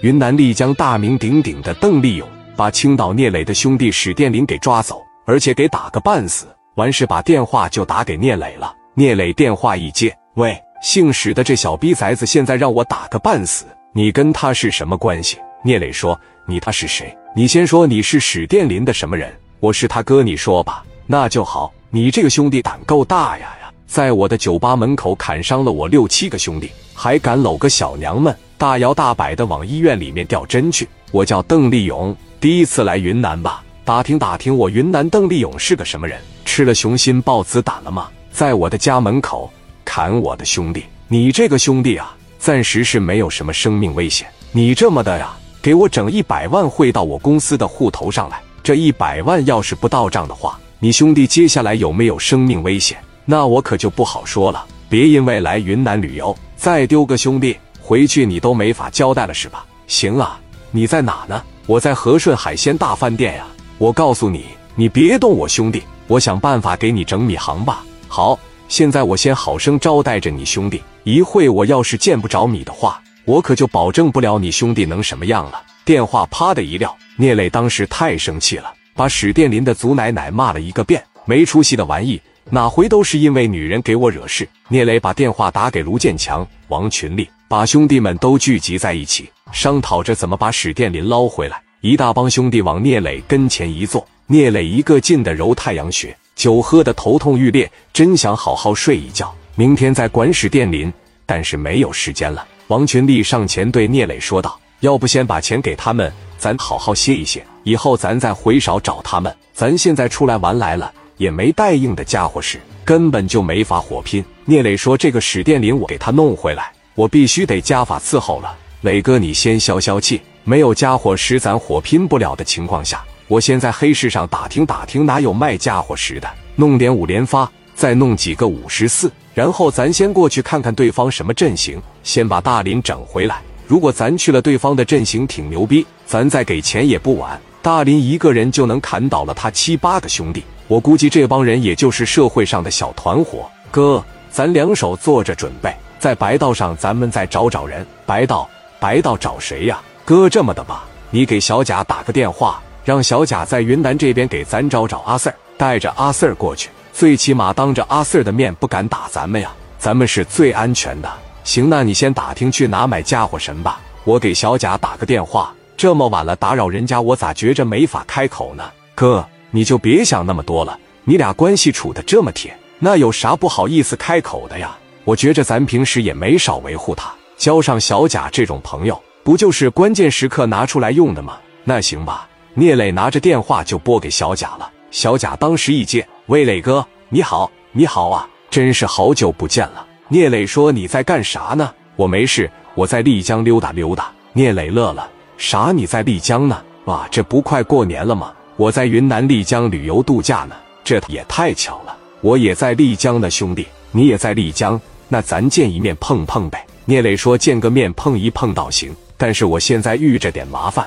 云南丽江大名鼎鼎的邓丽勇把青岛聂磊的兄弟史殿林给抓走，而且给打个半死。完事把电话就打给聂磊了。聂磊电话一接，喂，姓史的这小逼崽子现在让我打个半死，你跟他是什么关系？聂磊说：“你他是谁？你先说你是史殿林的什么人？我是他哥，你说吧。那就好，你这个兄弟胆够大呀呀，在我的酒吧门口砍伤了我六七个兄弟，还敢搂个小娘们，大摇大摆的往医院里面吊针去。我叫邓立勇，第一次来云南吧，打听打听我云南邓立勇是个什么人，吃了雄心豹子胆了吗？在我的家门口砍我的兄弟，你这个兄弟啊，暂时是没有什么生命危险。你这么的呀？”给我整一百万汇到我公司的户头上来。这一百万要是不到账的话，你兄弟接下来有没有生命危险？那我可就不好说了。别因为来云南旅游再丢个兄弟回去，你都没法交代了是吧？行啊，你在哪呢？我在和顺海鲜大饭店呀。我告诉你，你别动我兄弟，我想办法给你整米行吧。好，现在我先好生招待着你兄弟，一会我要是见不着米的话。我可就保证不了你兄弟能什么样了。电话啪的一撂，聂磊当时太生气了，把史殿林的祖奶奶骂了一个遍。没出息的玩意，哪回都是因为女人给我惹事。聂磊把电话打给卢建强、王群力，把兄弟们都聚集在一起，商讨着怎么把史殿林捞回来。一大帮兄弟往聂磊跟前一坐，聂磊一个劲的揉太阳穴，酒喝的头痛欲裂，真想好好睡一觉，明天再管史殿林，但是没有时间了。王群力上前对聂磊说道：“要不先把钱给他们，咱好好歇一歇，以后咱再回少找他们。咱现在出来玩来了，也没带硬的家伙使，根本就没法火拼。”聂磊说：“这个史殿林，我给他弄回来，我必须得家法伺候了。磊哥，你先消消气，没有家伙使，咱火拼不了的情况下，我先在黑市上打听打听，哪有卖家伙使的，弄点五连发。”再弄几个五十四，然后咱先过去看看对方什么阵型，先把大林整回来。如果咱去了对方的阵型挺牛逼，咱再给钱也不晚。大林一个人就能砍倒了他七八个兄弟，我估计这帮人也就是社会上的小团伙。哥，咱两手做着准备，在白道上咱们再找找人。白道，白道找谁呀？哥，这么的吧，你给小贾打个电话，让小贾在云南这边给咱找找阿 Sir，带着阿 Sir 过去。最起码当着阿 Sir 的面不敢打咱们呀，咱们是最安全的。行，那你先打听去哪买家伙神吧，我给小贾打个电话。这么晚了打扰人家，我咋觉着没法开口呢？哥，你就别想那么多了，你俩关系处的这么铁，那有啥不好意思开口的呀？我觉着咱平时也没少维护他，交上小贾这种朋友，不就是关键时刻拿出来用的吗？那行吧。聂磊拿着电话就拨给小贾了，小贾当时一接。魏磊哥，你好，你好啊，真是好久不见了。聂磊说：“你在干啥呢？”我没事，我在丽江溜达溜达。聂磊乐了：“啥？你在丽江呢？哇，这不快过年了吗？我在云南丽江旅游度假呢，这也太巧了。我也在丽江呢，兄弟，你也在丽江，那咱见一面碰碰呗。”聂磊说：“见个面碰一碰倒行，但是我现在遇着点麻烦，